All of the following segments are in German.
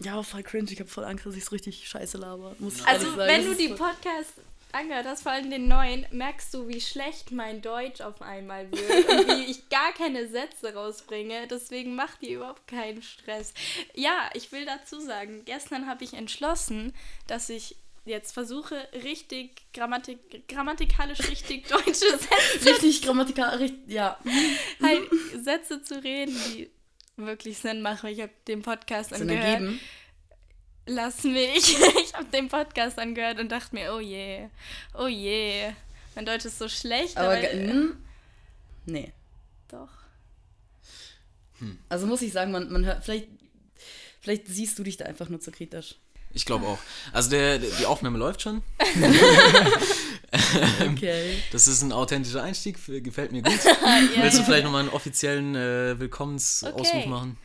Ja, voll cringe. Ich habe voll Angst, dass ich es richtig scheiße laber. Muss ich Also, sagen. wenn du die Podcasts angehört hast, vor allem den neuen, merkst du, wie schlecht mein Deutsch auf einmal wird und wie ich gar keine Sätze rausbringe. Deswegen macht ihr überhaupt keinen Stress. Ja, ich will dazu sagen, gestern habe ich entschlossen, dass ich jetzt versuche, richtig Grammatik, grammatikalisch richtig deutsche Sätze, Richtig grammatikal, richtig, ja. halt, Sätze zu reden, die wirklich Sinn machen. Ich habe den Podcast Sinn angehört. ergeben. Lass mich. Ich habe den Podcast angehört und dachte mir, oh je, oh je. Mein Deutsch ist so schlecht, aber, Aber, hm, nee. doch. Also muss ich sagen, man, man hört, vielleicht, vielleicht siehst du dich da einfach nur zu kritisch. Ich glaube auch. Also der, der, die Aufnahme läuft schon. Okay. Das ist ein authentischer Einstieg, gefällt mir gut. Willst du vielleicht nochmal einen offiziellen äh, Willkommensausruf Okay. machen?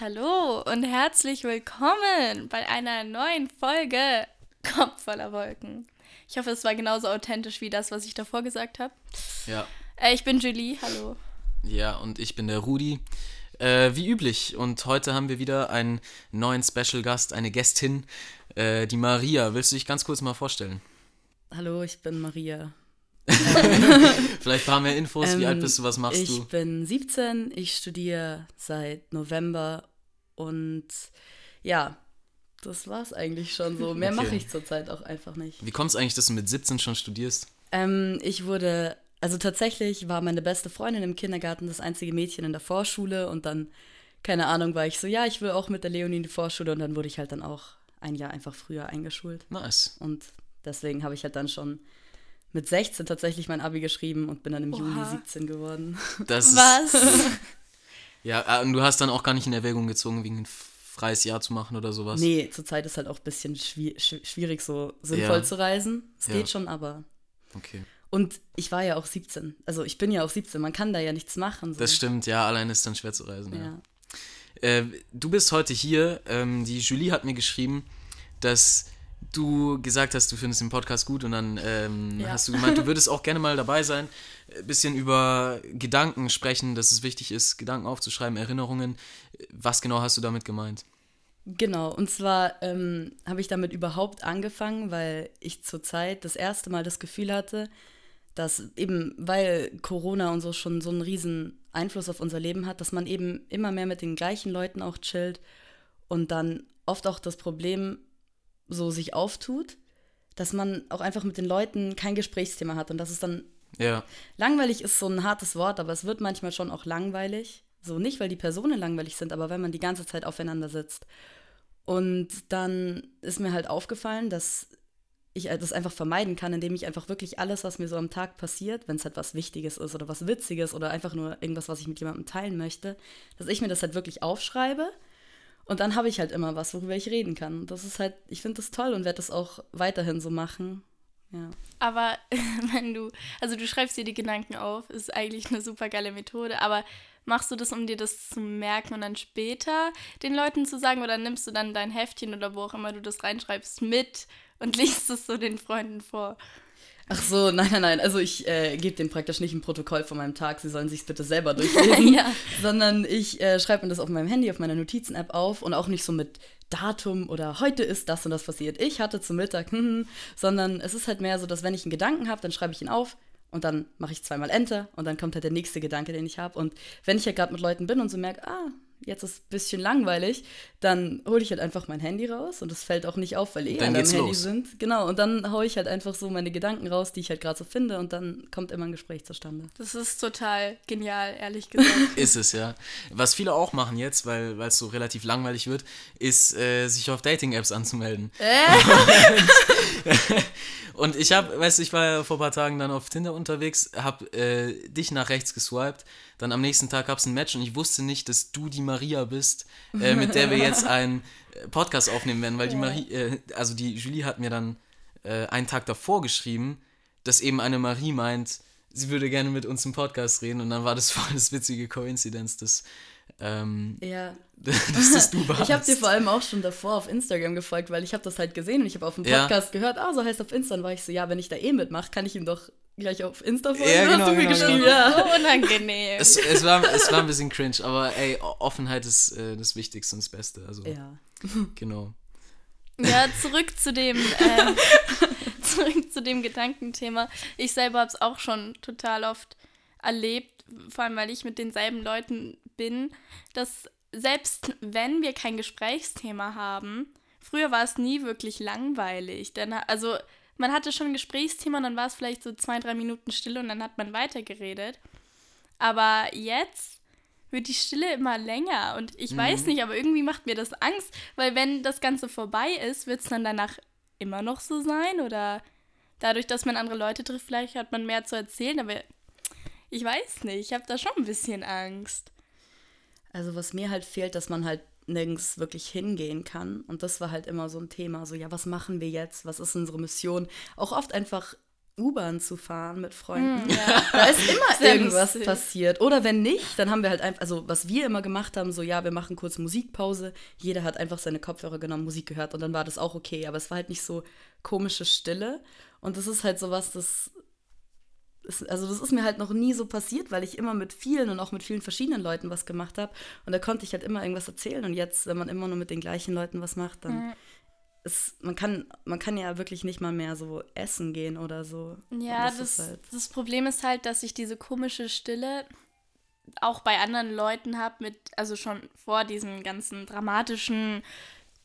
Hallo und herzlich willkommen bei einer neuen Folge Kopf voller Wolken. Ich hoffe, es war genauso authentisch wie das, was ich davor gesagt habe. Ja. Äh, ich bin Julie, hallo. Ja, und ich bin der Rudi. Äh, wie üblich. Und heute haben wir wieder einen neuen Special Gast, eine Gästin, äh, die Maria. Willst du dich ganz kurz mal vorstellen? Hallo, ich bin Maria. Vielleicht ein paar mehr Infos. wie Ähm, alt bist du? Was machst ich du? bin 17, ich studiere seit November und ja, das war's eigentlich schon so. Mehr Okay. mache ich zurzeit auch einfach nicht. Wie kommt es eigentlich, dass du mit 17 schon studierst? Ähm, ich wurde, also tatsächlich war meine beste Freundin im Kindergarten das einzige Mädchen in der Vorschule und dann, keine Ahnung, war ich so, ja, ich will auch mit der Leonie in die Vorschule und dann wurde ich halt dann auch ein Jahr einfach früher eingeschult. Nice. Und deswegen habe ich halt dann schon mit 16 tatsächlich mein Abi geschrieben und bin dann im Juli Oha. 17 geworden. Das Was? ja, äh, und du hast dann auch gar nicht in Erwägung gezogen, wegen ein freies Jahr zu machen oder sowas? Nee, zurzeit ist halt auch ein bisschen schwi schw- schwierig, so sinnvoll Ja. zu reisen. Es Ja. geht schon, aber. Okay. Und ich war ja auch 17. Also ich bin ja auch 17, man kann da ja nichts machen. So. Das stimmt, ja, allein ist dann schwer zu reisen. Ja. Ja. Äh, du bist heute hier. Ähm, die Julie hat mir geschrieben, dass du gesagt hast, du findest den Podcast gut und dann ähm, Ja. hast du gemeint, du würdest auch gerne mal dabei sein, ein bisschen über Gedanken sprechen, dass es wichtig ist, Gedanken aufzuschreiben, Erinnerungen. Was genau hast du damit gemeint? Genau, und zwar ähm, habe ich damit überhaupt angefangen, weil ich zurzeit das erste Mal das Gefühl hatte, dass eben, weil Corona und so schon so einen riesen Einfluss auf unser Leben hat, dass man eben immer mehr mit den gleichen Leuten auch chillt und dann oft auch das Problem so sich auftut, dass man auch einfach mit den Leuten kein Gesprächsthema hat und dass es dann Ja, Langweilig ist so ein hartes Wort, aber es wird manchmal schon auch langweilig. So nicht, weil die Personen langweilig sind, aber wenn man die ganze Zeit aufeinander sitzt. Und dann ist mir halt aufgefallen, dass ich das einfach vermeiden kann, indem ich einfach wirklich alles, was mir so am Tag passiert, wenn es halt was Wichtiges ist oder was Witziges oder einfach nur irgendwas, was ich mit jemandem teilen möchte, dass ich mir das halt wirklich aufschreibe. Und dann habe ich halt immer was, worüber ich reden kann. Das ist halt, ich finde das toll und werde das auch weiterhin so machen. Ja. Aber wenn du, also du schreibst dir die Gedanken auf, ist eigentlich eine super geile Methode, aber machst du das, um dir das zu merken und dann später den Leuten zu sagen oder nimmst du dann dein Heftchen oder wo auch immer du das reinschreibst mit und liest es so den Freunden vor? Ach so, nein, nein, nein. Also ich äh, gebe denen praktisch nicht ein Protokoll von meinem Tag, sie sollen sich bitte selber durchlesen, Ja. sondern ich äh, schreibe mir das auf meinem Handy, auf meiner Notizen-App auf und auch nicht so mit Datum oder heute ist das und das passiert. Ich hatte zum Mittag, hm, hm, sondern es ist halt mehr so, dass wenn ich einen Gedanken habe, dann schreibe ich ihn auf und dann mache ich zweimal Enter und dann kommt halt der nächste Gedanke, den ich habe. Und wenn ich ja gerade mit Leuten bin und so merke, ah, jetzt ist ein bisschen langweilig, dann hole ich halt einfach mein Handy raus und es fällt auch nicht auf, weil eh alle am Handy los. sind. Genau, und dann haue ich halt einfach so meine Gedanken raus, die ich halt gerade so finde und dann kommt immer ein Gespräch zustande. Das ist total genial, ehrlich gesagt. ist es, ja. Was viele auch machen jetzt, weil es so relativ langweilig wird, ist, äh, sich auf Dating-Apps anzumelden. Und ich habe, weißt du, ich war ja vor ein paar Tagen dann auf Tinder unterwegs, habe äh, dich nach rechts geswiped, dann am nächsten Tag gab es ein Match und ich wusste nicht, dass du die Maria bist, äh, mit der wir jetzt einen äh, Podcast aufnehmen werden, weil die Marie, äh, also die Julie hat mir dann äh, einen Tag davor geschrieben, dass eben eine Marie meint, sie würde gerne mit uns im Podcast reden und dann war das voll das witzige Koinzidenz, dass, ähm, Ja. dass das du warst. Ich habe dir vor allem auch schon davor auf Instagram gefolgt, weil ich habe das halt gesehen und ich habe auf dem Ja. Podcast gehört, ah, so heißt auf Insta. Dann war ich so, ja, wenn ich da eh mitmache, kann ich ihm doch gleich auf Insta folgen. Ja, genau, hast du mir genau, geschrieben, genau. ja. So unangenehm. es, es, war, es war ein bisschen cringe, aber ey, Offenheit ist äh, das Wichtigste und das Beste. Also Ja. Genau. Ja, zurück zu dem, äh, zurück zu dem Gedankenthema. Ich selber habe es auch schon total oft erlebt, vor allem weil ich mit denselben Leuten bin, dass selbst wenn wir kein Gesprächsthema haben, früher war es nie wirklich langweilig. Denn, also man hatte schon ein Gesprächsthema und dann war es vielleicht so zwei, drei Minuten Stille und dann hat man weitergeredet. Aber jetzt wird die Stille immer länger und ich mhm. weiß nicht, aber irgendwie macht mir das Angst, weil wenn das Ganze vorbei ist, wird es dann danach immer noch so sein oder dadurch, dass man andere Leute trifft, vielleicht hat man mehr zu erzählen, aber ich weiß nicht, ich habe da schon ein bisschen Angst. Also was mir halt fehlt, dass man halt nirgends wirklich hingehen kann. Und das war halt immer so ein Thema. So, ja, was machen wir jetzt? Was ist unsere Mission? Auch oft einfach U-Bahn zu fahren mit Freunden. Mm, ja. Da ist immer irgendwas lustig. passiert. Oder wenn nicht, dann haben wir halt einfach, also was wir immer gemacht haben, so ja, wir machen kurz Musikpause. Jeder hat einfach seine Kopfhörer genommen, Musik gehört und dann war das auch okay. Aber es war halt nicht so komische Stille. Und das ist halt so was, das also das ist mir halt noch nie so passiert, weil ich immer mit vielen und auch mit vielen verschiedenen Leuten was gemacht habe. Und da konnte ich halt immer irgendwas erzählen. Und jetzt, wenn man immer nur mit den gleichen Leuten was macht, dann. Mhm es, man, kann, man kann ja wirklich nicht mal mehr so essen gehen oder so. Ja, das, das, halt das Problem ist halt, dass ich diese komische Stille auch bei anderen Leuten habe, mit, also schon vor diesem ganzen dramatischen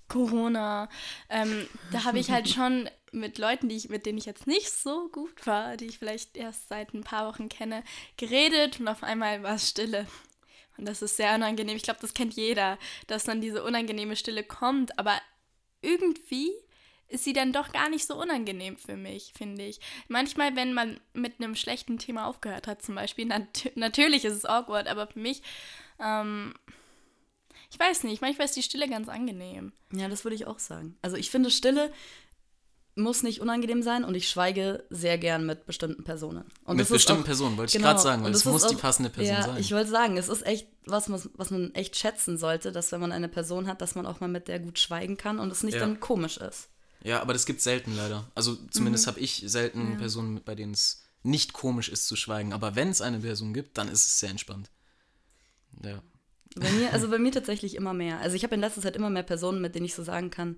Corona, ähm, da habe ich halt schon mit Leuten, die ich, mit denen ich jetzt nicht so gut war, die ich vielleicht erst seit ein paar Wochen kenne, geredet und auf einmal war es Stille. Und das ist sehr unangenehm. Ich glaube, das kennt jeder, dass dann diese unangenehme Stille kommt, aber irgendwie ist sie dann doch gar nicht so unangenehm für mich, finde ich. Manchmal, wenn man mit einem schlechten Thema aufgehört hat, zum Beispiel, nat natürlich ist es awkward, aber für mich, ähm, ich weiß nicht, manchmal ist die Stille ganz angenehm. Ja, das würde ich auch sagen. Also ich finde, Stille muss nicht unangenehm sein und ich schweige sehr gern mit bestimmten Personen. Und mit bestimmten auch, Personen, wollte genau, ich gerade sagen, weil es muss auch, die passende Person ja, sein. Ich wollte sagen, es ist echt was, was man echt schätzen sollte, dass wenn man eine Person hat, dass man auch mal mit der gut schweigen kann und es nicht ja. dann komisch ist. Ja, aber das gibt es selten leider. Also zumindest mhm. habe ich selten ja. Personen, bei denen es nicht komisch ist zu schweigen. Aber wenn es eine Person gibt, dann ist es sehr entspannt. Ja. Bei mir, also bei mir tatsächlich immer mehr. Also ich habe in letzter Zeit immer mehr Personen, mit denen ich so sagen kann,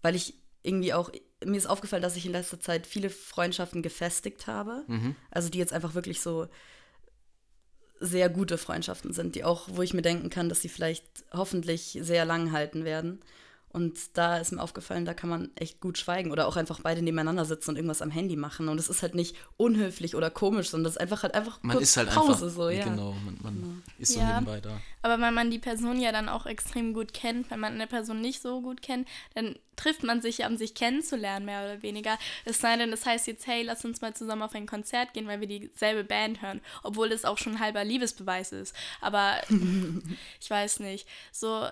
weil ich irgendwie auch, mir ist aufgefallen, dass ich in letzter Zeit viele Freundschaften gefestigt habe. Mhm. Also die jetzt einfach wirklich so sehr gute Freundschaften sind, die auch, wo ich mir denken kann, dass sie vielleicht hoffentlich sehr lang halten werden. Und da ist mir aufgefallen, da kann man echt gut schweigen oder auch einfach beide nebeneinander sitzen und irgendwas am Handy machen. Und es ist halt nicht unhöflich oder komisch, sondern es ist einfach halt einfach man ist halt Pause. Einfach, so, ja. Genau, man, man genau. ist so ja, nebenbei da. Aber wenn man die Person ja dann auch extrem gut kennt, wenn man eine Person nicht so gut kennt, dann trifft man sich ja, um sich kennenzulernen, mehr oder weniger. Es sei denn, das heißt jetzt, hey, lass uns mal zusammen auf ein Konzert gehen, weil wir dieselbe Band hören, obwohl es auch schon ein halber Liebesbeweis ist. Aber ich weiß nicht. So,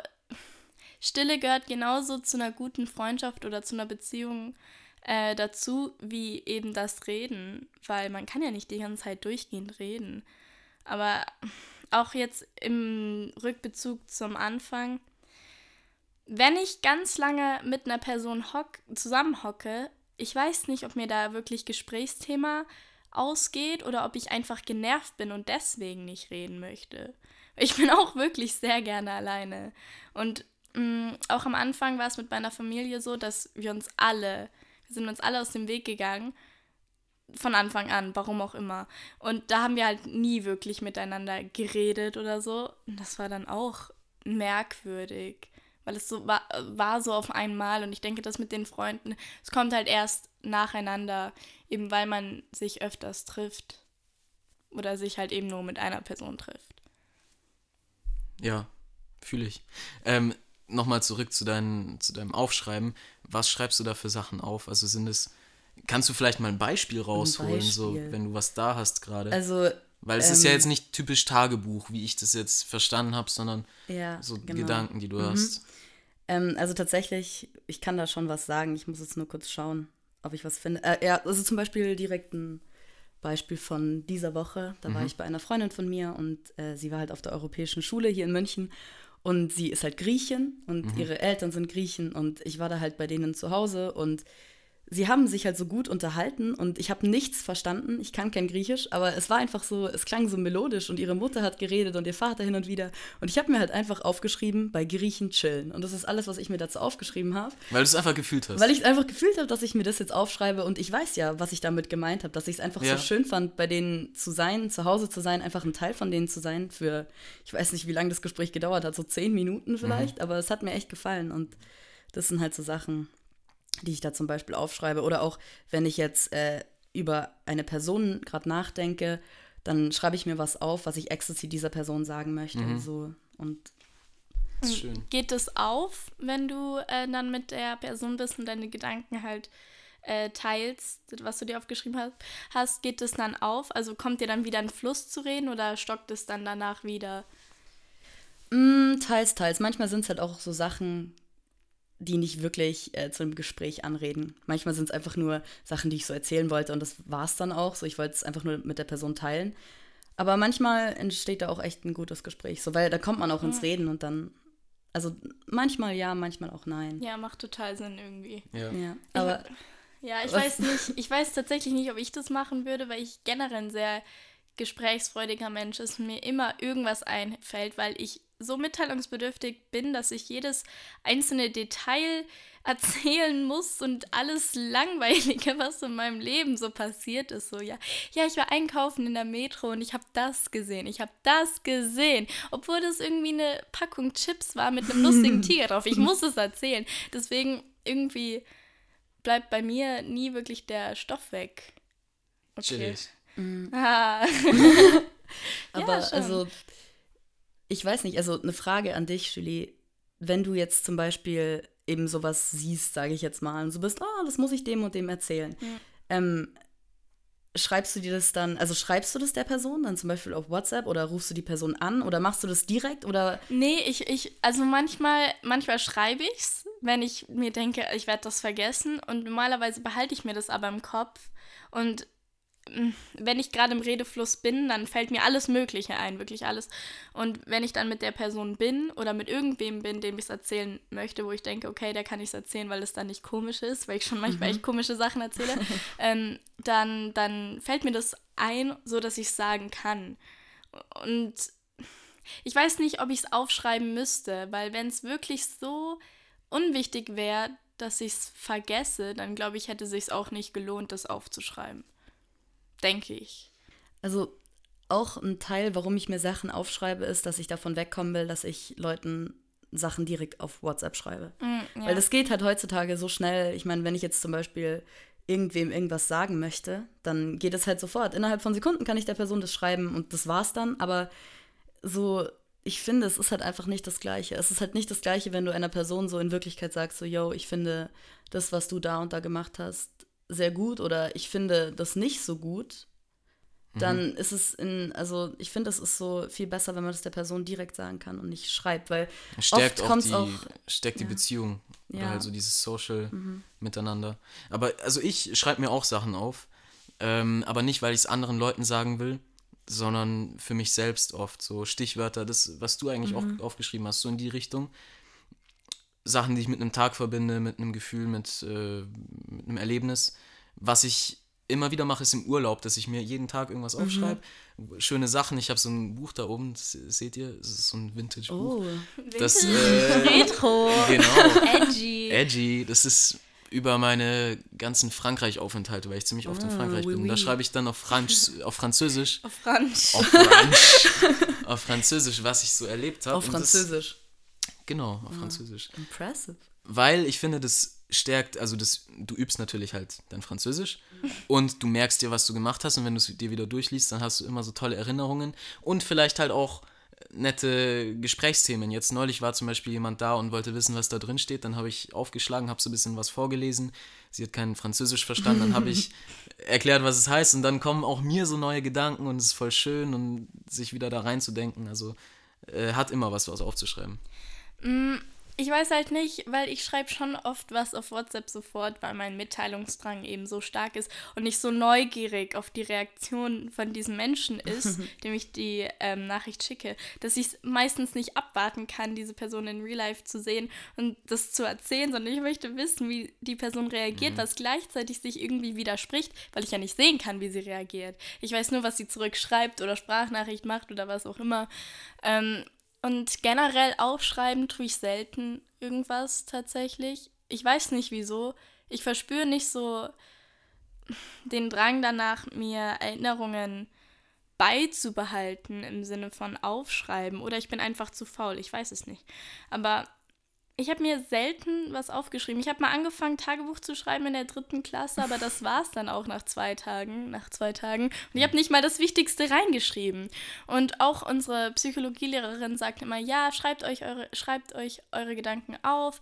Stille gehört genauso zu einer guten Freundschaft oder zu einer Beziehung äh, dazu, wie eben das Reden, weil man kann ja nicht die ganze Zeit durchgehend reden. Aber auch jetzt im Rückbezug zum Anfang, wenn ich ganz lange mit einer Person hock, zusammenhocke, ich weiß nicht, ob mir da wirklich Gesprächsthema ausgeht oder ob ich einfach genervt bin und deswegen nicht reden möchte. Ich bin auch wirklich sehr gerne alleine. Und mh, mm, auch am Anfang war es mit meiner Familie so, dass wir uns alle, wir sind uns alle aus dem Weg gegangen. Von Anfang an, warum auch immer. Und da haben wir halt nie wirklich miteinander geredet oder so. Und das war dann auch merkwürdig, weil es so war, war so auf einmal. Und ich denke, das mit den Freunden, es kommt halt erst nacheinander, eben weil man sich öfters trifft. Oder sich halt eben nur mit einer Person trifft. Ja, fühle ich. Ähm, nochmal zurück zu, dein, zu deinem Aufschreiben. Was schreibst du da für Sachen auf? Also sind es, kannst du vielleicht mal ein Beispiel rausholen, ein Beispiel. so wenn du was da hast gerade? Also weil es ähm, ist ja ähm, jetzt nicht typisch Tagebuch, wie ich das jetzt verstanden habe, sondern ja, so genau. Gedanken, die du mhm. hast. Ähm, also tatsächlich, ich kann da schon was sagen. Ich muss jetzt nur kurz schauen, ob ich was finde. Äh, ja, also zum Beispiel direkt ein Beispiel von dieser Woche. Da mhm. war ich bei einer Freundin von mir und äh, sie war halt auf der europäischen Schule hier in München und sie ist halt Griechin und mhm. ihre Eltern sind Griechen und ich war da halt bei denen zu Hause und sie haben sich halt so gut unterhalten und ich habe nichts verstanden. Ich kann kein Griechisch, aber es war einfach so, es klang so melodisch und ihre Mutter hat geredet und ihr Vater hin und wieder. Und ich habe mir halt einfach aufgeschrieben, bei Griechen chillen. Und das ist alles, was ich mir dazu aufgeschrieben habe. Weil du es einfach gefühlt hast. Weil ich einfach gefühlt habe, dass ich mir das jetzt aufschreibe und ich weiß ja, was ich damit gemeint habe, dass ich es einfach Ja. so schön fand, bei denen zu sein, zu Hause zu sein, einfach ein Teil von denen zu sein für, ich weiß nicht, wie lange das Gespräch gedauert hat, so zehn Minuten vielleicht, aber es hat mir echt gefallen und das sind halt so Sachen, die ich da zum Beispiel aufschreibe. Oder auch, wenn ich jetzt äh, über eine Person gerade nachdenke, dann schreibe ich mir was auf, was ich explizit dieser Person sagen möchte. So. Und Das ist schön. Geht es auf, wenn du äh, dann mit der Person bist und deine Gedanken halt äh, teilst, was du dir aufgeschrieben hast, hast, geht es dann auf? Also kommt dir dann wieder ein Fluss zu reden oder stockt es dann danach wieder? Mm, teils, teils. Manchmal sind es halt auch so Sachen, die nicht wirklich äh, zu einem Gespräch anreden. Manchmal sind es einfach nur Sachen, die ich so erzählen wollte und das war es dann auch. So, ich wollte es einfach nur mit der Person teilen. Aber manchmal entsteht da auch echt ein gutes Gespräch, so weil da kommt man auch ins Reden und dann, also manchmal ja, manchmal auch nein. Ja, macht total Sinn irgendwie. Ja. Ja, aber Ja, ich Was? weiß nicht, ich weiß tatsächlich nicht, ob ich das machen würde, weil ich generell ein sehr gesprächsfreudiger Mensch ist und mir immer irgendwas einfällt, weil ich so mitteilungsbedürftig bin, dass ich jedes einzelne Detail erzählen muss und alles Langweilige, was in meinem Leben so passiert ist. So, ja, ja, ich war einkaufen in der Metro und ich habe das gesehen, ich habe das gesehen, obwohl das irgendwie eine Packung Chips war mit einem lustigen Tiger drauf. Ich muss es erzählen. Deswegen irgendwie bleibt bei mir nie wirklich der Stoff weg. Chillig. Ah. Aber schon. also, ich weiß nicht, also eine Frage an dich, Julie. Wenn du jetzt zum Beispiel eben sowas siehst, sage ich jetzt mal, und so bist, ah, das muss ich dem und dem erzählen. Ähm, schreibst du dir das dann, also schreibst du das der Person dann zum Beispiel auf WhatsApp oder rufst du die Person an oder machst du das direkt oder Nee, ich, ich, also manchmal, manchmal schreibe ich's, wenn ich mir denke, ich werde das vergessen. Und normalerweise behalte ich mir das aber im Kopf. Und wenn ich gerade im Redefluss bin, dann fällt mir alles Mögliche ein, wirklich alles. Und wenn ich dann mit der Person bin oder mit irgendwem bin, dem ich es erzählen möchte, wo ich denke, okay, der kann ich es erzählen, weil es dann nicht komisch ist, weil ich schon manchmal echt komische Sachen erzähle, ähm, dann, dann fällt mir das ein, so dass ich es sagen kann. Und ich weiß nicht, ob ich es aufschreiben müsste, weil wenn es wirklich so unwichtig wäre, dass ich es vergesse, dann glaube ich, hätte sich auch nicht gelohnt, das aufzuschreiben. Denke ich. Also auch ein Teil, warum ich mir Sachen aufschreibe, ist, dass ich davon wegkommen will, dass ich Leuten Sachen direkt auf WhatsApp schreibe. ja. Weil das geht halt heutzutage so schnell. Ich meine, wenn ich jetzt zum Beispiel irgendwem irgendwas sagen möchte, dann geht es halt sofort. Innerhalb von Sekunden kann ich der Person das schreiben und das war's dann. Aber so, ich finde, es ist halt einfach nicht das Gleiche. Es ist halt nicht das Gleiche, wenn du einer Person so in Wirklichkeit sagst, so, yo, ich finde das, was du da und da gemacht hast, sehr gut oder ich finde das nicht so gut. Dann ist es in, also ich finde, es ist so viel besser, wenn man das der Person direkt sagen kann und nicht schreibt, weil Stärkt oft kommt die, auch, stärkt die ja. Beziehung. Oder Ja. Mhm. halt so dieses Social Miteinander. Aber also ich schreibe mir auch Sachen auf. Ähm, aber nicht, weil ich es anderen Leuten sagen will, sondern für mich selbst oft. So Stichwörter, das, was du eigentlich Mhm. auch aufgeschrieben hast, so in die Richtung. Sachen, die ich mit einem Tag verbinde, mit einem Gefühl, mit, äh, mit einem Erlebnis. Was ich immer wieder mache, ist im Urlaub, dass ich mir jeden Tag irgendwas Mhm. aufschreibe. Schöne Sachen. Ich habe so ein Buch da oben, das seht ihr, das ist so ein Vintage-Buch. oh, Das, Vintage, äh, Retro, genau. edgy. Edgy, das ist über meine ganzen Frankreich-Aufenthalte, weil ich ziemlich oft in Ah, Frankreich oui, bin. Da oui. schreibe ich dann auf, Franz auf Französisch, Auf Franz. auf auf Französisch, was ich so erlebt habe. auf Und das- Französisch. Genau, auf Französisch. Impressive. Weil ich finde, das stärkt, also das, du übst natürlich halt dein Französisch und du merkst dir, was du gemacht hast und wenn du es dir wieder durchliest, dann hast du immer so tolle Erinnerungen und vielleicht halt auch nette Gesprächsthemen. Jetzt neulich war zum Beispiel jemand da und wollte wissen, was da drin steht. Dann habe ich aufgeschlagen, habe so ein bisschen was vorgelesen. Sie hat kein Französisch verstanden. Dann habe ich erklärt, was es heißt. Und dann kommen auch mir so neue Gedanken und es ist voll schön und sich wieder da reinzudenken. Also äh, hat immer was, was aufzuschreiben. Ich weiß halt nicht, weil ich schreibe schon oft was auf WhatsApp sofort, weil mein Mitteilungsdrang eben so stark ist und ich so neugierig auf die Reaktion von diesem Menschen ist, dem ich die ähm, Nachricht schicke, dass ich meistens nicht abwarten kann, diese Person in Real Life zu sehen und das zu erzählen, sondern ich möchte wissen, wie die Person reagiert, mhm. was gleichzeitig sich irgendwie widerspricht, weil ich ja nicht sehen kann, wie sie reagiert. Ich weiß nur, was sie zurückschreibt oder Sprachnachricht macht oder was auch immer. Ähm, und generell aufschreiben tue ich selten irgendwas tatsächlich. Ich weiß nicht wieso. Ich verspüre nicht so den Drang danach, mir Erinnerungen beizubehalten im Sinne von aufschreiben. Oder ich bin einfach zu faul. Ich weiß es nicht. Aber ich habe mir selten was aufgeschrieben. Ich habe mal angefangen, Tagebuch zu schreiben in der dritten Klasse, aber das war es dann auch nach zwei Tagen. Nach zwei Tagen. Und ich habe nicht mal das Wichtigste reingeschrieben. Und auch unsere Psychologielehrerin sagt immer, ja, schreibt euch eure, schreibt euch eure Gedanken auf.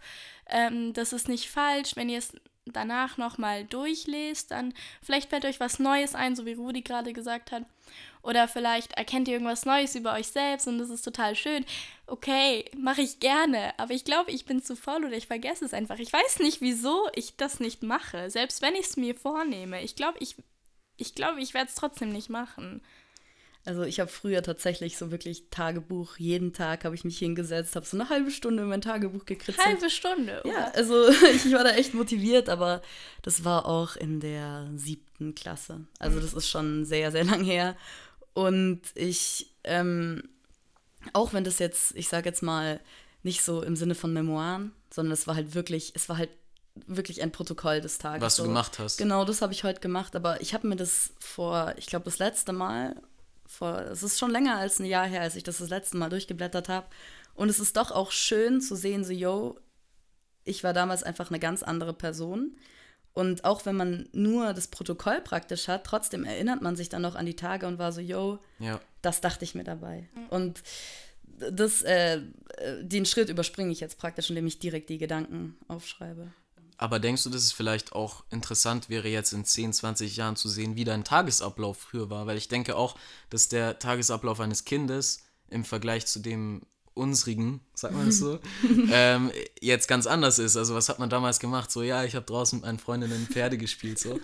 Ähm, das ist nicht falsch. Wenn ihr es danach nochmal durchlest, dann vielleicht fällt euch was Neues ein, so wie Rudi gerade gesagt hat. Oder vielleicht erkennt ihr irgendwas Neues über euch selbst und das ist total schön. Okay, mache ich gerne. Aber ich glaube, ich bin zu faul oder ich vergesse es einfach. Ich weiß nicht, wieso ich das nicht mache. Selbst wenn ich es mir vornehme. Ich glaube, ich, ich, glaub, ich werde es trotzdem nicht machen. Also ich habe früher tatsächlich so wirklich Tagebuch, jeden Tag habe ich mich hingesetzt, habe so eine halbe Stunde in mein Tagebuch gekritzelt. Halbe Stunde? Oder? Ja, also ich war da echt motiviert, aber das war auch in der siebten Klasse. Also das ist schon sehr, sehr lang her. Und ich, ähm, auch wenn das jetzt, ich sage jetzt mal, nicht so im Sinne von Memoiren, sondern es war halt wirklich, es war halt wirklich ein Protokoll des Tages. Was du so. gemacht hast. Genau, das habe ich heute gemacht, aber ich habe mir das vor, ich glaube, das letzte Mal, vor, es ist schon länger als ein Jahr her, als ich das das letzte Mal durchgeblättert habe. Und es ist doch auch schön zu sehen, so, yo, ich war damals einfach eine ganz andere Person. Und auch wenn man nur das Protokoll praktisch hat, trotzdem erinnert man sich dann noch an die Tage und war so, yo, ja. das dachte ich mir dabei. Mhm. Und das, äh, den Schritt überspringe ich jetzt praktisch, indem ich direkt die Gedanken aufschreibe. Aber denkst du, dass es vielleicht auch interessant wäre, jetzt in 10, 20 Jahren zu sehen, wie dein Tagesablauf früher war? Weil ich denke auch, dass der Tagesablauf eines Kindes im Vergleich zu dem unsrigen, sagt man das so, ähm, jetzt ganz anders ist. Also was hat man damals gemacht? So, ja, ich habe draußen mit meinen Freundinnen Pferde gespielt. So.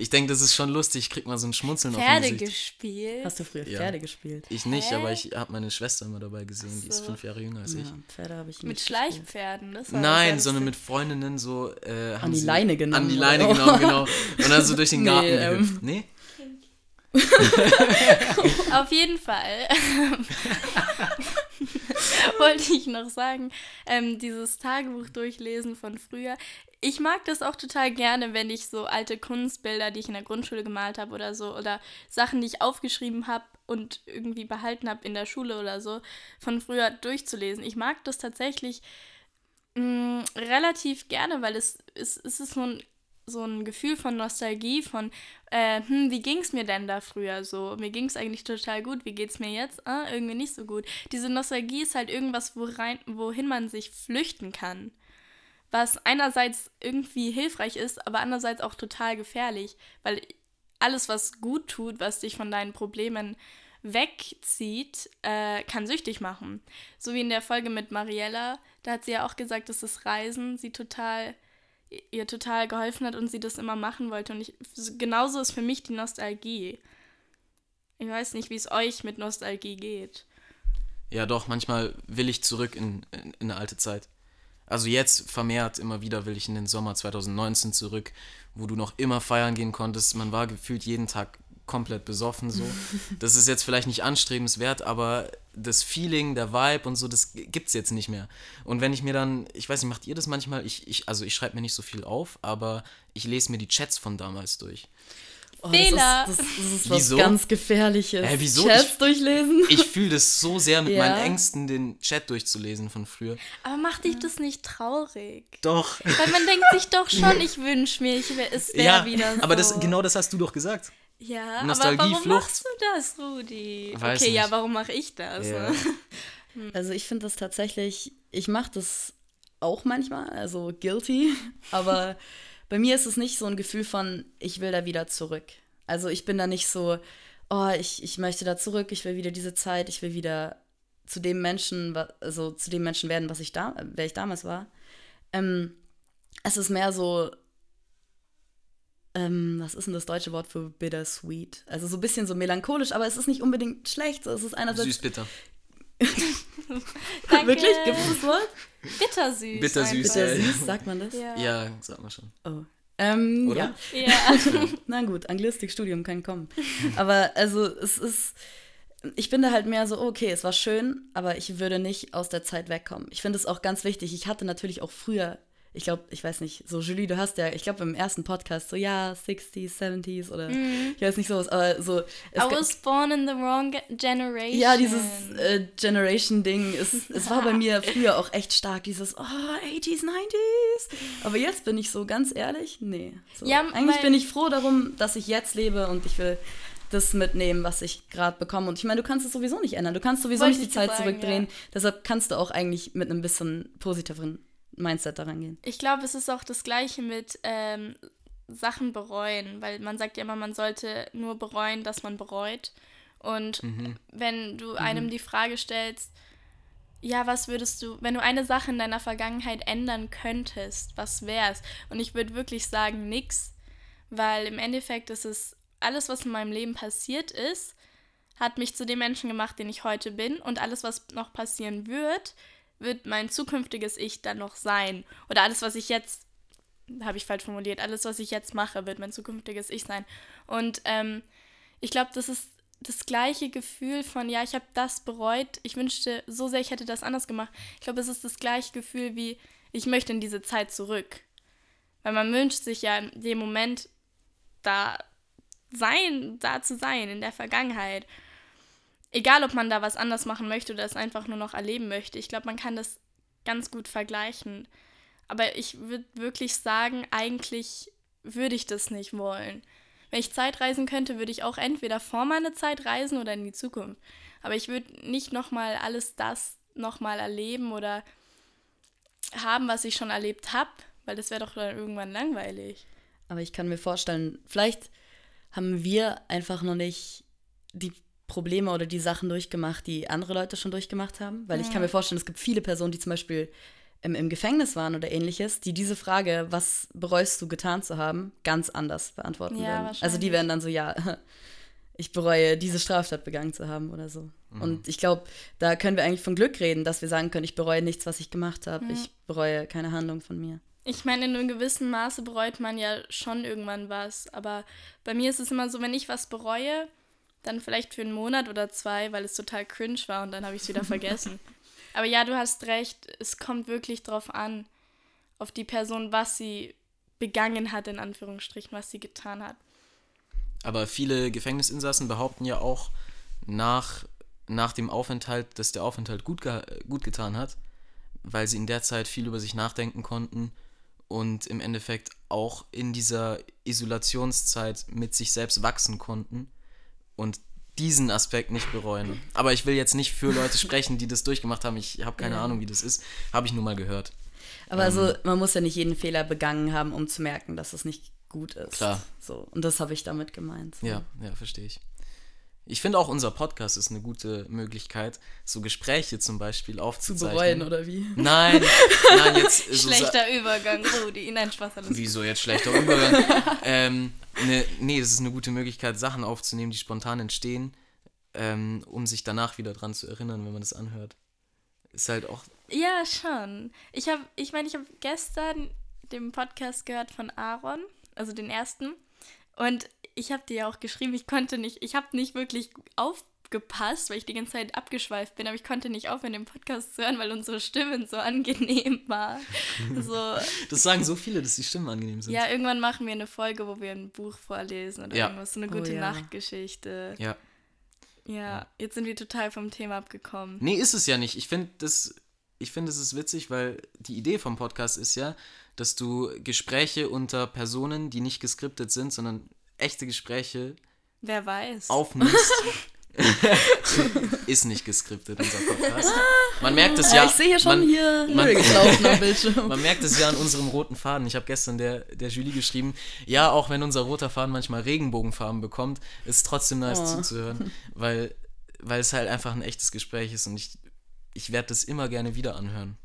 Ich denke, das ist schon lustig. Ich krieg mal so ein Schmunzeln Pferde auf Pferde gespielt? Hast du früher ja. Pferde gespielt? Ich nicht, Hä? aber ich habe meine Schwester immer dabei gesehen. So. Die ist fünf Jahre jünger als ja, ich. Pferde habe ich nicht Mit Schleichpferden? Das Nein, sondern mit Freundinnen so. Äh, an die Leine genommen. An die Leine genommen, genau. Und dann so durch den Garten nee, gehüpft. Ähm, nee? Auf jeden Fall wollte ich noch sagen, ähm, dieses Tagebuch durchlesen von früher. Ich mag das auch total gerne, wenn ich so alte Kunstbilder, die ich in der Grundschule gemalt habe oder so, oder Sachen, die ich aufgeschrieben habe und irgendwie behalten habe in der Schule oder so, von früher durchzulesen. Ich mag das tatsächlich mm, relativ gerne, weil es, es, es ist so ein so ein Gefühl von Nostalgie, von, äh, hm, wie ging es mir denn da früher so? Mir ging es eigentlich total gut, wie geht es mir jetzt? Ah, irgendwie nicht so gut. Diese Nostalgie ist halt irgendwas, worein, wohin man sich flüchten kann. Was einerseits irgendwie hilfreich ist, aber andererseits auch total gefährlich, weil alles, was gut tut, was dich von deinen Problemen wegzieht, äh, kann süchtig machen. So wie in der Folge mit Mariella, da hat sie ja auch gesagt, dass das Reisen sie total ihr total geholfen hat und sie das immer machen wollte. Und ich, genauso ist für mich die Nostalgie. Ich weiß nicht, wie es euch mit Nostalgie geht. Ja, doch, manchmal will ich zurück in, in, in eine alte Zeit. Also jetzt vermehrt immer wieder will ich in den Sommer 2019 zurück, wo du noch immer feiern gehen konntest. Man war gefühlt jeden Tag komplett besoffen so. Das ist jetzt vielleicht nicht anstrebenswert, aber das Feeling, der Vibe und so, das gibt es jetzt nicht mehr. Und wenn ich mir dann, ich weiß nicht, macht ihr das manchmal? Ich, ich, also ich schreibe mir nicht so viel auf, aber ich lese mir die Chats von damals durch. Oh, Fehler. Das ist, das, das ist was wieso? ganz Gefährliches. Äh, wieso? Chats ich, durchlesen. Ich fühle das so sehr mit ja. meinen Ängsten, den Chat durchzulesen von früher. Aber macht dich das nicht traurig? Doch. Weil man denkt sich doch schon, ich wünsche mir, ich wär, es wäre ja, wieder so. Aber das, genau das hast du doch gesagt. Ja, aber warum machst du das, Rudi? Weiß okay, nicht. ja, warum mache ich das? Ja. Also ich finde das tatsächlich, ich mache das auch manchmal, also guilty, aber bei mir ist es nicht so ein Gefühl von, ich will da wieder zurück. Also ich bin da nicht so, oh, ich, ich möchte da zurück, ich will wieder diese Zeit, ich will wieder zu dem Menschen, also zu dem Menschen werden, was ich da, wer ich damals war. Ähm, es ist mehr so, ähm, was ist denn das deutsche Wort für bittersweet? Also so ein bisschen so melancholisch, aber es ist nicht unbedingt schlecht. So, es ist einerseits. Süß-bitter. Wirklich? Gibt es das Wort? Bittersüß. Bittersüß, Bittersüß, sagt man das? Ja. Ja, sag mal schon. Oh. Ähm, Oder? Ja. ja. Na gut, Anglistikstudium kann kommen. Aber also es ist, ich finde halt mehr so, okay, es war schön, aber ich würde nicht aus der Zeit wegkommen. Ich finde es auch ganz wichtig. Ich hatte natürlich auch früher, ich glaube, ich weiß nicht, so Julie, du hast ja, ich glaube im ersten Podcast so, ja, 60s, 70s oder ich weiß nicht sowas, aber so. I was born in the wrong ge- generation. ja, dieses äh, Generation-Ding, es, es war bei mir früher auch echt stark, dieses, oh, 80s, 90s. Aber jetzt bin ich so ganz ehrlich, nee. So, Ja, eigentlich bin ich froh darum, dass ich jetzt lebe und ich will das mitnehmen, was ich gerade bekomme. Und ich meine, du kannst es sowieso nicht ändern. Du kannst sowieso Wollte nicht die Zeit sagen, zurückdrehen. ja. Deshalb kannst du auch eigentlich mit einem bisschen positiveren Mindset daran gehen. Ich glaube, es ist auch das Gleiche mit ähm, Sachen bereuen, weil man sagt ja immer, man sollte nur bereuen, dass man bereut. Und wenn du einem die Frage stellst, ja, was würdest du, wenn du eine Sache in deiner Vergangenheit ändern könntest, was wär's? Und ich würde wirklich sagen, nix, weil im Endeffekt ist es alles, was in meinem Leben passiert ist, hat mich zu dem Menschen gemacht, den ich heute bin. Und alles, was noch passieren wird, wird mein zukünftiges Ich dann noch sein. Oder alles, was ich jetzt, habe ich falsch formuliert, alles, was ich jetzt mache, wird mein zukünftiges Ich sein. Und ähm, ich glaube, das ist das gleiche Gefühl von, ja, ich habe das bereut, ich wünschte so sehr, ich hätte das anders gemacht. Ich glaube, es ist das gleiche Gefühl wie, ich möchte in diese Zeit zurück. Weil man wünscht sich ja in dem Moment da sein, da zu sein, in der Vergangenheit. Egal, ob man da was anders machen möchte oder es einfach nur noch erleben möchte. Ich glaube, man kann das ganz gut vergleichen. Aber ich würde wirklich sagen, eigentlich würde ich das nicht wollen. Wenn ich Zeit reisen könnte, würde ich auch entweder vor meiner Zeit reisen oder in die Zukunft. Aber ich würde nicht nochmal alles das nochmal erleben oder haben, was ich schon erlebt habe, weil das wäre doch dann irgendwann langweilig. Aber ich kann mir vorstellen, vielleicht haben wir einfach noch nicht die Probleme oder die Sachen durchgemacht, die andere Leute schon durchgemacht haben. Weil ich kann mir vorstellen, es gibt viele Personen, die zum Beispiel im, im Gefängnis waren oder ähnliches, die diese Frage, was bereust du getan zu haben, ganz anders beantworten Ja, werden. Also die werden dann so, ja, ich bereue, diese Straftat begangen zu haben oder so. Und ich glaube, da können wir eigentlich von Glück reden, dass wir sagen können, ich bereue nichts, was ich gemacht habe. Ich bereue keine Handlung von mir. Ich meine, in einem gewissen Maße bereut man ja schon irgendwann was. Aber bei mir ist es immer so, wenn ich was bereue, dann vielleicht für einen Monat oder zwei, weil es total cringe war und dann habe ich es wieder vergessen. Aber ja, du hast recht, es kommt wirklich drauf an, auf die Person, was sie begangen hat, in Anführungsstrichen, was sie getan hat. Aber viele Gefängnisinsassen behaupten ja auch nach, nach dem Aufenthalt, dass der Aufenthalt gut, ge gut getan hat, weil sie in der Zeit viel über sich nachdenken konnten und im Endeffekt auch in dieser Isolationszeit mit sich selbst wachsen konnten und diesen Aspekt nicht bereuen. Aber ich will jetzt nicht für Leute sprechen, die das durchgemacht haben. Ich habe keine Ja. Ahnung, wie das ist. Habe ich nur mal gehört. Aber also, man muss ja nicht jeden Fehler begangen haben, um zu merken, dass es nicht gut ist. Klar. So, und das habe ich damit gemeint. So. Ja, ja, verstehe ich. Ich finde auch unser Podcast ist eine gute Möglichkeit, so Gespräche zum Beispiel Zu aufzuzeichnen. bereuen, oder wie? Nein, nein, jetzt so Schlechter Übergang, Rudi. Nein, Spaß, alles. Wieso jetzt schlechter Übergang? ähm, ne, nee, das ist eine gute Möglichkeit, Sachen aufzunehmen, die spontan entstehen, ähm, um sich danach wieder dran zu erinnern, wenn man das anhört. Ist halt auch. Ja, schon. Ich habe, ich meine, ich habe gestern den Podcast gehört von Aaron, also den ersten. Und ich habe dir ja auch geschrieben, ich konnte nicht, ich habe nicht wirklich aufgepasst, weil ich die ganze Zeit abgeschweift bin, aber ich konnte nicht aufhören, den Podcast zu hören, weil unsere Stimmen so angenehm waren. So, Das sagen so viele, dass die Stimmen angenehm sind. ja, irgendwann machen wir eine Folge, wo wir ein Buch vorlesen oder Ja. irgendwas, so eine Oh gute ja. Nachtgeschichte. ja. Ja, jetzt sind wir total vom Thema abgekommen. Nee, ist es ja nicht. Ich finde das, ich finde es ist witzig, weil die Idee vom Podcast ist ja, dass du Gespräche unter Personen, die nicht geskriptet sind, sondern echte Gespräche Wer weiß. aufnimmst. ist nicht geskriptet, unser Podcast. Man merkt es Ja, ja. ich sehe hier schon man, hier man- Bildschirm. Man merkt es ja an unserem roten Faden. Ich habe gestern der, der Julie geschrieben, ja, auch wenn unser roter Faden manchmal Regenbogenfarben bekommt, ist trotzdem nice Oh. zuzuhören, weil, weil es halt einfach ein echtes Gespräch ist und ich ich werde das immer gerne wieder anhören,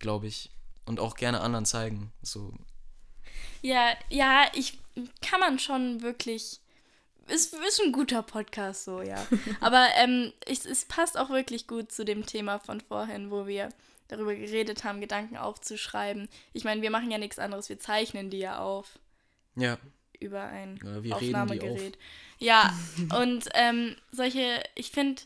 glaube ich. Und auch gerne anderen zeigen. So. Ja, ja, ich kann man schon wirklich. Ist, ist ein guter Podcast so, ja. Aber ähm, ich, es passt auch wirklich gut zu dem Thema von vorhin, wo wir darüber geredet haben, Gedanken aufzuschreiben. Ich meine, wir machen ja nichts anderes, wir zeichnen die ja auf. Ja. Über ein Aufnahmegerät. Ja, und ähm, solche, ich finde,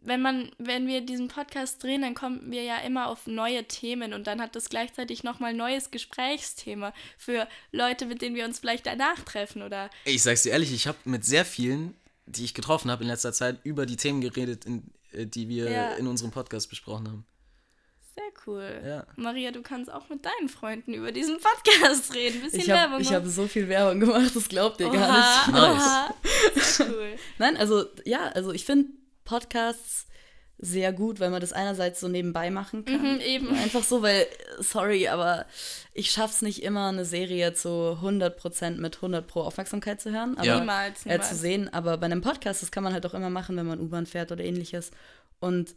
wenn man, wenn wir diesen Podcast drehen, dann kommen wir ja immer auf neue Themen und dann hat das gleichzeitig nochmal neues Gesprächsthema für Leute, mit denen wir uns vielleicht danach treffen oder Ich sag's dir ehrlich, ich habe mit sehr vielen, die ich getroffen habe in letzter Zeit, über die Themen geredet, in, äh, die wir Ja. in unserem Podcast besprochen haben. sehr cool. Ja. Maria, du kannst auch mit deinen Freunden über diesen Podcast reden. Bisschen Ich Werbung. habe ich machen. hab so viel Werbung gemacht, das glaubt ihr gar Oha, nicht. Nice. oha. Sehr cool. Nein, also ja, also ich finde Podcasts sehr gut, weil man das einerseits so nebenbei machen kann. Mhm, eben. Einfach so, weil, sorry, aber ich schaff's nicht immer, eine Serie zu 100% mit 100 pro Aufmerksamkeit zu hören. Aber, Ja. Niemals, Äh, niemals. zu sehen. Aber bei einem Podcast, das kann man halt auch immer machen, wenn man U-Bahn fährt oder ähnliches. Und,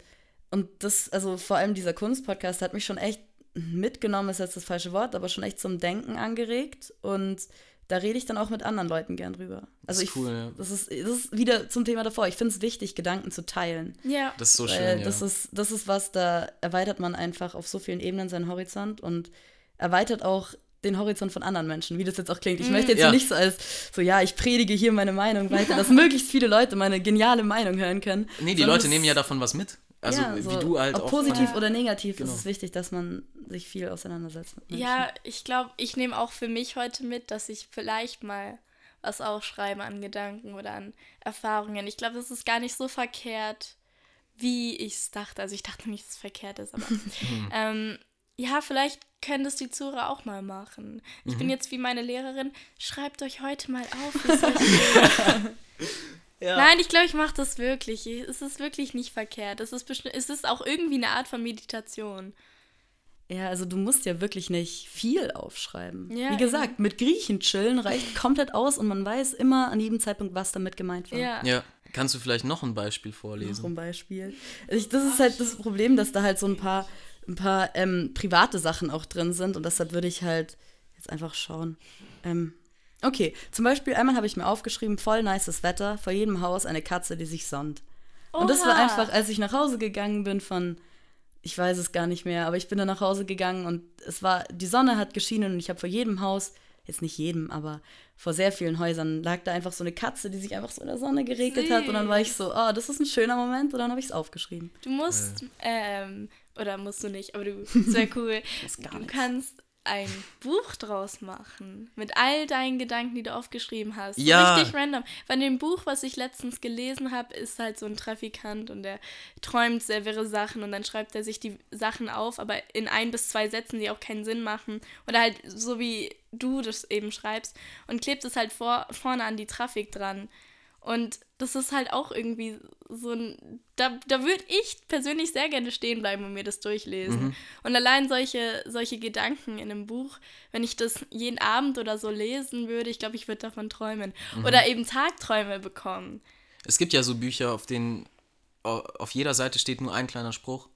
und das, also vor allem dieser Kunstpodcast hat mich schon echt mitgenommen, ist jetzt das falsche Wort, aber schon echt zum Denken angeregt. Und da rede ich dann auch mit anderen Leuten gern drüber. Also ist ich, cool, ja. das, ist, das ist wieder zum Thema davor. Ich finde es wichtig, Gedanken zu teilen. Ja. Das ist so schön, ja. das, ist, das ist was, da erweitert man einfach auf so vielen Ebenen seinen Horizont und erweitert auch den Horizont von anderen Menschen, wie das jetzt auch klingt. Ich möchte jetzt Ja. nicht so als, so ja, ich predige hier meine Meinung weiter, dass möglichst viele Leute meine geniale Meinung hören können. nee, die Leute nehmen ja davon was mit. Also ja, wie so, du halt ob auch. positiv Ja. oder negativ Genau. ist es wichtig, dass man sich viel auseinandersetzt. Ja, ich glaube, ich nehme auch für mich heute mit, dass ich vielleicht mal was aufschreibe an Gedanken oder an Erfahrungen. Ich glaube, das ist gar nicht so verkehrt, wie ich es dachte. Also ich dachte nicht, dass es verkehrt ist, aber ähm, ja, vielleicht können das die Zuhörer auch mal machen. Ich bin jetzt wie meine Lehrerin, schreibt euch heute mal auf. Ja. Nein, ich glaube, ich mache das wirklich. Es ist wirklich nicht verkehrt. Es ist, es ist auch irgendwie eine Art von Meditation. Ja, also du musst ja wirklich nicht viel aufschreiben. Ja, Wie gesagt, mit Griechen chillen reicht komplett aus und man weiß immer an jedem Zeitpunkt, was damit gemeint war. Ja. Ja, kannst du vielleicht noch ein Beispiel vorlesen? Zum Beispiel. Ich, das ist halt das Problem, dass da halt so ein paar, ein paar ähm, private Sachen auch drin sind und deshalb würde ich halt jetzt einfach schauen. Ähm, okay, zum Beispiel einmal habe ich mir aufgeschrieben, voll nices Wetter, vor jedem Haus eine Katze, die sich sonnt. Und das war Oha. einfach, als ich nach Hause gegangen bin von, ich weiß es gar nicht mehr, aber ich bin dann nach Hause gegangen und es war, die Sonne hat geschienen und ich habe vor jedem Haus, jetzt nicht jedem, aber vor sehr vielen Häusern lag da einfach so eine Katze, die sich einfach so in der Sonne geregelt hat und dann war ich so, oh, das ist ein schöner Moment und dann habe ich es aufgeschrieben. Du musst, ähm, oder musst du nicht, aber du, das wäre cool. gar du kannst ein Buch draus machen. Mit all deinen Gedanken, die du aufgeschrieben hast. Ja. Richtig random. Bei dem Buch, was ich letztens gelesen habe, ist halt so ein Trafikant und der träumt sehr wirre Sachen und dann schreibt er sich die Sachen auf, aber in ein bis zwei Sätzen, die auch keinen Sinn machen. Oder halt so wie du das eben schreibst und klebt es halt vor, vorne an die Trafik dran. Und das ist halt auch irgendwie so ein. Da, da würde ich persönlich sehr gerne stehen bleiben und mir das durchlesen. Und allein solche, solche Gedanken in einem Buch, wenn ich das jeden Abend oder so lesen würde, ich glaube, ich würde davon träumen. Oder eben Tagträume bekommen. Es gibt ja so Bücher, auf denen au- auf jeder Seite steht nur ein kleiner Spruch.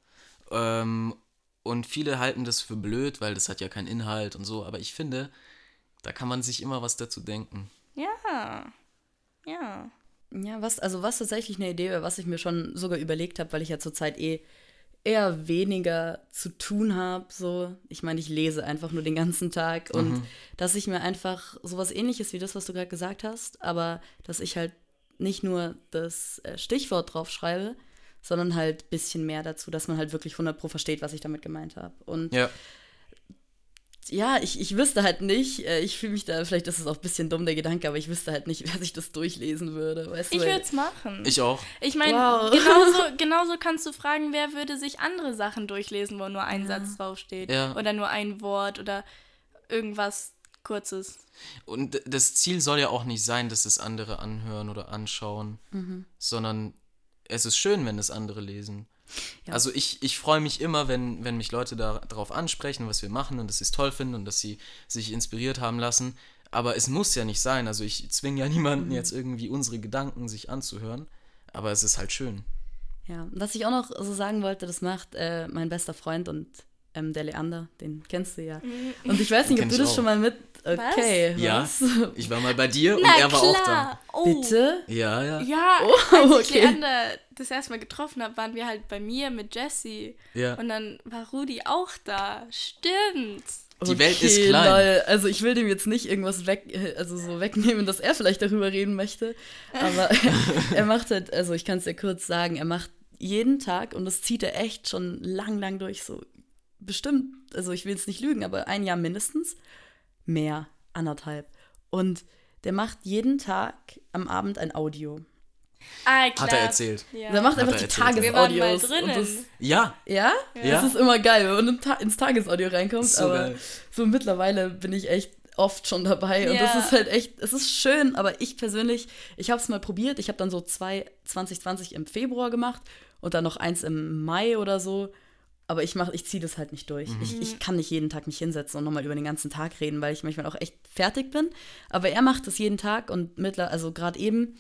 Ähm, und viele halten das für blöd, weil das hat ja keinen Inhalt und so. Aber ich finde, da kann man sich immer was dazu denken. Ja. Ja. Ja, was, also was tatsächlich eine Idee wäre, was ich mir schon sogar überlegt habe, weil ich ja zurzeit eh eher weniger zu tun habe. So, ich meine, ich lese einfach nur den ganzen Tag und dass ich mir einfach sowas ähnliches wie das, was du gerade gesagt hast, aber dass ich halt nicht nur das äh, Stichwort drauf schreibe, sondern halt ein bisschen mehr dazu, dass man halt wirklich 100 pro versteht, was ich damit gemeint habe. Und Ja. Ja, ich, ich wüsste halt nicht, äh, ich fühle mich da, vielleicht ist es auch ein bisschen dumm, der Gedanke, aber ich wüsste halt nicht, wer sich das durchlesen würde. Weißt Ich du, würde es machen. Ich auch. Ich meine, Wow. genauso, genauso kannst du fragen, wer würde sich andere Sachen durchlesen, wo nur ein Satz draufsteht. Ja. Oder nur ein Wort oder irgendwas Kurzes. Und das Ziel soll ja auch nicht sein, dass es andere anhören oder anschauen, sondern es ist schön, wenn es andere lesen. Ja. Also ich, ich freue mich immer, wenn, wenn mich Leute da, darauf ansprechen, was wir machen und dass sie es toll finden und dass sie sich inspiriert haben lassen. Aber es muss ja nicht sein. Also ich zwinge ja niemanden jetzt irgendwie unsere Gedanken sich anzuhören. Aber es ist halt schön. Ja, was ich auch noch so sagen wollte, das macht äh, mein bester Freund und ähm, der Leander, den kennst du ja. Mhm. Und ich weiß nicht, ob du das auch. schon mal mit. Okay, Ja, was? ich war mal bei dir und Na er war klar. auch da. Oh. Bitte? Ja, ja. Ja, Oh, als ich okay. Leander das erste Mal getroffen habe, waren wir halt bei mir mit Jessie. Ja. Und dann war Rudi auch da. Stimmt. Die Welt ist Okay, klein. lol. Also ich will dem jetzt nicht irgendwas weg, äh, also so wegnehmen, dass er vielleicht darüber reden möchte. Aber er macht halt, also ich kann es dir kurz sagen, er macht jeden Tag und das zieht er echt schon lang, lang durch. So bestimmt, also ich will jetzt nicht lügen, aber ein Jahr mindestens. Mehr, anderthalb. Und der macht jeden Tag am Abend ein Audio. Ah, klar. Hat er erzählt. Ja. Der macht Hat einfach er die Tagesaudios. Und Ja, ja? Ja. Das ist immer geil, wenn man ins Tagesaudio reinkommt. So aber geil. so mittlerweile bin ich echt oft schon dabei. Und Ja. das ist halt echt, es ist schön, aber ich persönlich, ich habe es mal probiert. Ich habe dann so zwei 2020 im Februar gemacht und dann noch eins im Mai oder so. Aber ich mach, ich ziehe das halt nicht durch. Ich, ich kann nicht jeden Tag mich hinsetzen und nochmal über den ganzen Tag reden, weil ich manchmal auch echt fertig bin. Aber er macht das jeden Tag und mittler, also gerade eben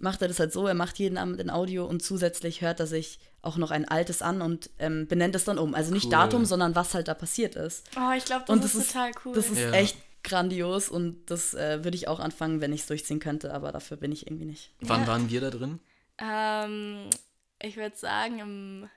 macht er das halt so, er macht jeden Abend ein Audio und zusätzlich hört er sich auch noch ein altes an und ähm, benennt es dann um. Also nicht Cool. Datum, sondern was halt da passiert ist. Oh, ich glaube, das, Und ist das ist, total cool. das ist Ja. echt grandios und das äh, würde ich auch anfangen, wenn ich es durchziehen könnte, aber dafür bin ich irgendwie nicht. wann Ja. waren wir da drin? ähm, ich würde sagen im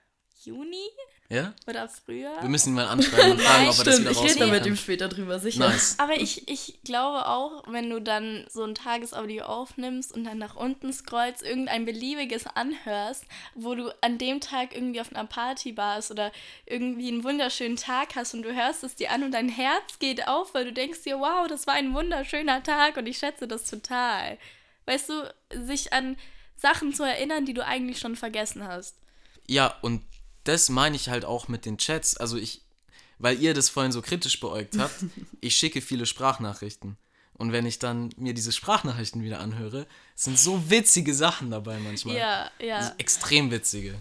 Juni Ja? oder früher. Wir müssen ihn mal anschreiben und fragen, ob er das Stimmt, wieder ich rede da rausholen mit ihm später drüber, sicher. Nice. Aber ich, ich glaube auch, wenn du dann so ein Tagesaudio aufnimmst und dann nach unten scrollst, irgendein beliebiges anhörst, wo du an dem Tag irgendwie auf einer Party warst oder irgendwie einen wunderschönen Tag hast und du hörst es dir an und dein Herz geht auf, weil du denkst dir, wow, das war ein wunderschöner Tag und ich schätze das total. Weißt du, sich an Sachen zu erinnern, die du eigentlich schon vergessen hast. Ja, und das meine ich halt auch mit den Chats. Also ich, weil ihr das vorhin so kritisch beäugt habt, ich schicke viele Sprachnachrichten. Und wenn ich dann mir diese Sprachnachrichten wieder anhöre, sind so witzige Sachen dabei manchmal. Ja, Also ja. extrem witzige.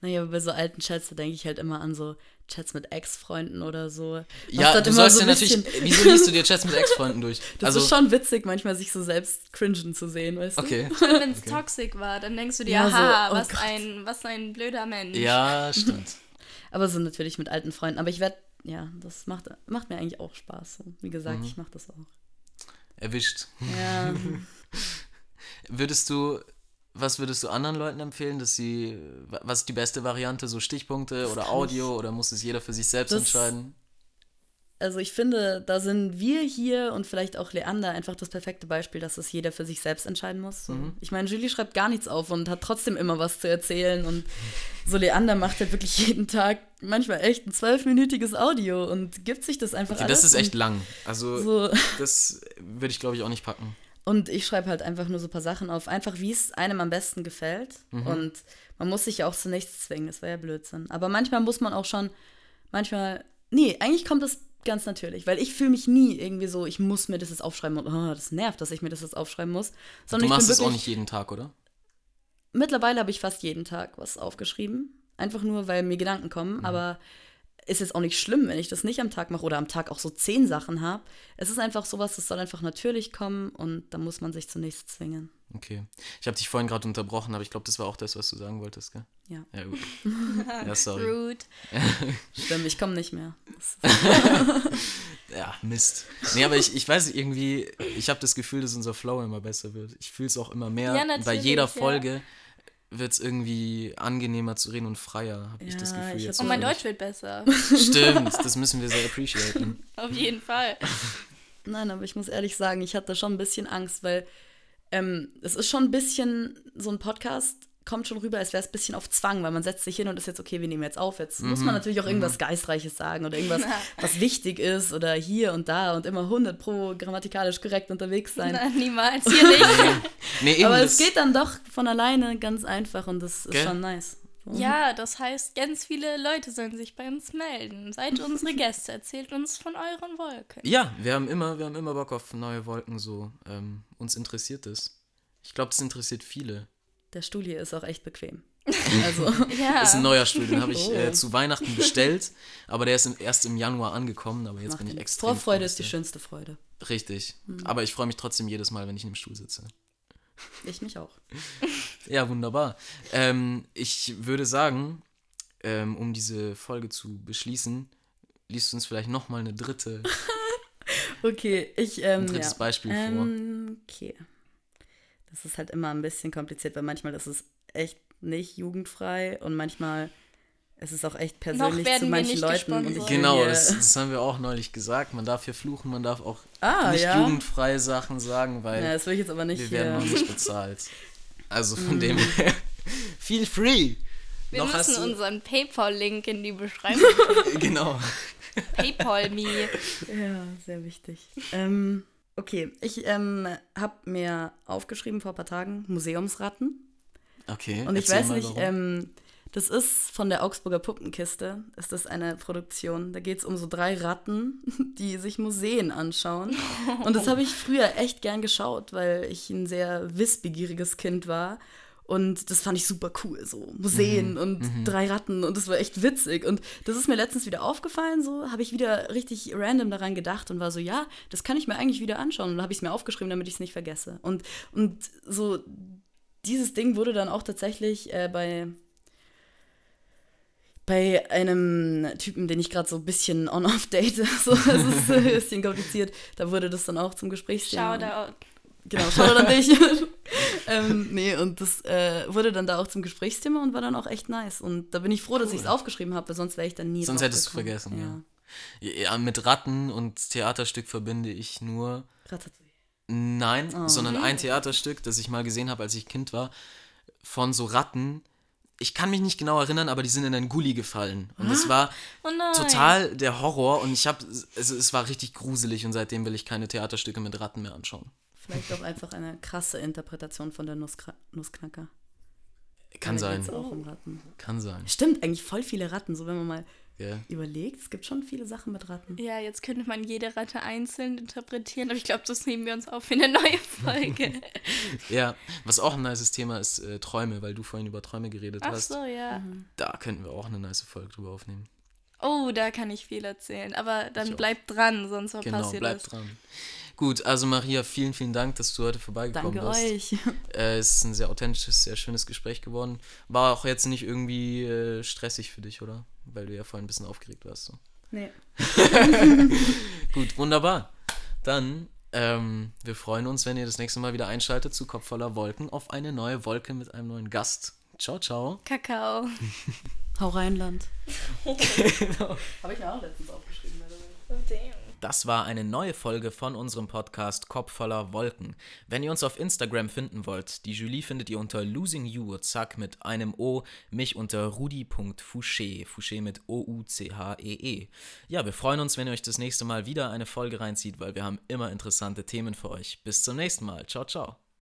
Naja, aber bei so alten Chats, da denke ich halt immer an so Chats mit Ex-Freunden oder so. Ja, du immer sollst so ja ein natürlich. Wieso liest du dir Chats mit Ex-Freunden durch? Das also, ist schon witzig, manchmal sich so selbst cringen zu sehen, weißt du? okay. Und wenn es toxisch war, dann denkst du dir, Ja, so, aha, oh was, Gott. ein, was ein blöder Mensch. Ja, stimmt. Aber so natürlich mit alten Freunden. Aber ich werde, ja, das macht, macht mir eigentlich auch Spaß. So. Wie Mhm. gesagt, ich mache das auch. Erwischt. Ja, Würdest du, was würdest du anderen Leuten empfehlen, dass sie, was ist die beste Variante, so Stichpunkte oder Audio oder muss es jeder für sich selbst Das- entscheiden? also ich finde, da sind wir hier und vielleicht auch Leander einfach das perfekte Beispiel, dass es jeder für sich selbst entscheiden muss. Mhm. Ich meine, Julie schreibt gar nichts auf und hat trotzdem immer was zu erzählen. Und so Leander macht halt wirklich jeden Tag manchmal echt ein zwölfminütiges Audio und gibt sich das einfach Okay, alles. das ist echt lang. Also, So. das würde ich glaube ich auch nicht packen. Und ich schreibe halt einfach nur so ein paar Sachen auf, einfach wie es einem am besten gefällt. Mhm. Und man muss sich ja auch zu nichts zwingen, das wäre ja Blödsinn. Aber manchmal muss man auch schon, manchmal, nee, eigentlich kommt das ganz natürlich, weil ich fühle mich nie irgendwie so, ich muss mir das jetzt aufschreiben und oh, das nervt, dass ich mir das jetzt aufschreiben muss. Du Sondern machst ich bin es auch nicht jeden Tag, oder? mittlerweile habe ich fast jeden Tag was aufgeschrieben. Einfach nur, weil mir Gedanken Mhm. kommen, aber ist jetzt auch nicht schlimm, wenn ich das nicht am Tag mache oder am Tag auch so zehn Sachen habe. Es ist einfach sowas, das soll einfach natürlich kommen und da muss man sich zunächst zwingen. Okay. Ich habe dich vorhin gerade unterbrochen, aber ich glaube, das war auch das, was du sagen wolltest, gell? Ja. Ja, gut. ja, sorry. Rude. Stimmt, ich komme nicht mehr. Ja, Mist. Nee, aber ich, ich weiß irgendwie, ich habe das Gefühl, dass unser Flow immer besser wird. Ich fühle es auch immer mehr. Ja, Bei jeder ja. Wird es irgendwie angenehmer zu reden und freier, habe ich das Ja, Gefühl ich jetzt. Und mein für mich. Deutsch wird besser. Stimmt, das müssen wir sehr appreciaten. Auf jeden Fall. Nein, aber ich muss ehrlich sagen, ich hatte schon ein bisschen Angst, weil ähm, es ist schon ein bisschen, so ein Podcast kommt schon rüber, als wäre es ein bisschen auf Zwang, weil man setzt sich hin und ist jetzt, okay, wir nehmen jetzt auf. Jetzt muss man natürlich auch irgendwas Geistreiches sagen oder irgendwas, was wichtig ist oder hier und da und immer 100 pro grammatikalisch korrekt unterwegs sein. Nein, niemals. Hier nicht. Nee, eben, aber es geht dann doch von alleine ganz einfach und das ist Gell? schon nice. Ja, das heißt, ganz viele Leute sollen sich bei uns melden. Seid unsere Gäste, erzählt uns von euren Wolken. Ja, wir haben immer, wir haben immer Bock auf neue Wolken so. Ähm, uns interessiert es. Ich glaube, es interessiert viele. Der Stuhl hier ist auch echt bequem. Also, Ja. Das ist ein neuer Stuhl, den habe ich äh, Oh. zu Weihnachten bestellt, aber der ist im, erst im Januar angekommen, aber jetzt macht bin ich extrem Vorfreude ist die schönste Freude. Richtig. Aber ich freue mich trotzdem jedes Mal, wenn ich in dem Stuhl sitze. Ich mich auch. Ja, wunderbar. Ähm, ich würde sagen, ähm, um diese Folge zu beschließen, liest du uns vielleicht nochmal eine dritte, Okay, ich. Ähm, ein drittes ja. Beispiel vor. Ähm, okay. Das ist halt immer ein bisschen kompliziert, weil manchmal ist es echt nicht jugendfrei und manchmal ist es auch echt persönlich werden zu wir manchen nicht Leuten. Genau, das, das haben wir auch neulich gesagt. Man darf hier fluchen, man darf auch Ah, nicht ja? jugendfreie Sachen sagen, weil Ja, das will ich jetzt aber nicht wir werden noch hier. nicht bezahlt. Also von Mhm. dem her, feel free. Wir Noch müssen unseren PayPal-Link in die Beschreibung. Genau. PayPal me. Ja, sehr wichtig. ähm, okay, ich ähm, habe mir aufgeschrieben vor ein paar Tagen Museumsratten. Okay. Und ich weiß nicht, ähm, das ist von der Augsburger Puppenkiste, ist das eine Produktion. Da geht es um so drei Ratten, die sich Museen anschauen. Und das habe ich früher echt gern geschaut, weil ich ein sehr wissbegieriges Kind war. Und das fand ich super cool, so Museen Mhm, und drei Ratten und das war echt witzig. Und das ist mir letztens wieder aufgefallen, so habe ich wieder richtig random daran gedacht und war so, ja, das kann ich mir eigentlich wieder anschauen. Und dann habe ich es mir aufgeschrieben, damit ich es nicht vergesse. Und, und so dieses Ding wurde dann auch tatsächlich äh, bei bei einem Typen, den ich gerade so ein bisschen on-off date, so, es ist ein bisschen kompliziert, da wurde das dann auch zum Gesprächsthema. Shoutout. Genau, schau an dich. ähm, nee, und das äh, wurde dann da auch zum Gesprächsthema und war dann auch echt nice. Und da bin ich froh, dass ich es aufgeschrieben habe, weil sonst wäre ich dann nie Sonst hättest du vergessen, ja. Ja, mit Ratten und Theaterstück verbinde ich nur Ratatouille. Nein, Oh. sondern ein Theaterstück, das ich mal gesehen habe, als ich Kind war, von so Ratten. Ich kann mich nicht genau erinnern, aber die sind in einen Gully gefallen. Und es war Oh total der Horror und ich habe, also es war richtig gruselig und seitdem will ich keine Theaterstücke mit Ratten mehr anschauen. Vielleicht auch einfach eine krasse Interpretation von der Nusskra Nussknacker. Kann sein, geht's auch um Ratten. kann sein. Stimmt, eigentlich voll viele Ratten, so wenn man mal Ja. überlegt. Es gibt schon viele Sachen mit Ratten. Ja, jetzt könnte man jede Ratte einzeln interpretieren, aber ich glaube, das nehmen wir uns auf für eine neue Folge. ja, was auch ein nices Thema ist, äh, Träume, weil du vorhin über Träume geredet Ach hast. so, ja. Da könnten wir auch eine nice Folge drüber aufnehmen. Oh, da kann ich viel erzählen. Aber dann bleibt dran, sonst verpasst Genau, ihr das. dran. Gut, also Maria, vielen, vielen Dank, dass du heute vorbeigekommen Danke bist. euch. Äh, es ist ein sehr authentisches, sehr schönes Gespräch geworden. War auch jetzt nicht irgendwie äh, stressig für dich, oder? Weil du ja vorhin ein bisschen aufgeregt warst. So. Nee. Gut, wunderbar. Dann, ähm, wir freuen uns, wenn ihr das nächste Mal wieder einschaltet zu Kopf voller Wolken auf eine neue Wolke mit einem neuen Gast. Ciao, ciao. Kakao. Hau Rheinland. Genau. Habe ich mir auch letztens aufgeschrieben. Das war eine neue Folge von unserem Podcast Kopf voller Wolken. Wenn ihr uns auf Instagram finden wollt, die Julie findet ihr unter Losing You, zack, mit einem O, mich unter rudi.fouché, Fouché mit O-U-C-H-E-E. -E. Ja, wir freuen uns, wenn ihr euch das nächste Mal wieder eine Folge reinzieht, weil wir haben immer interessante Themen für euch. Bis zum nächsten Mal. Ciao, ciao.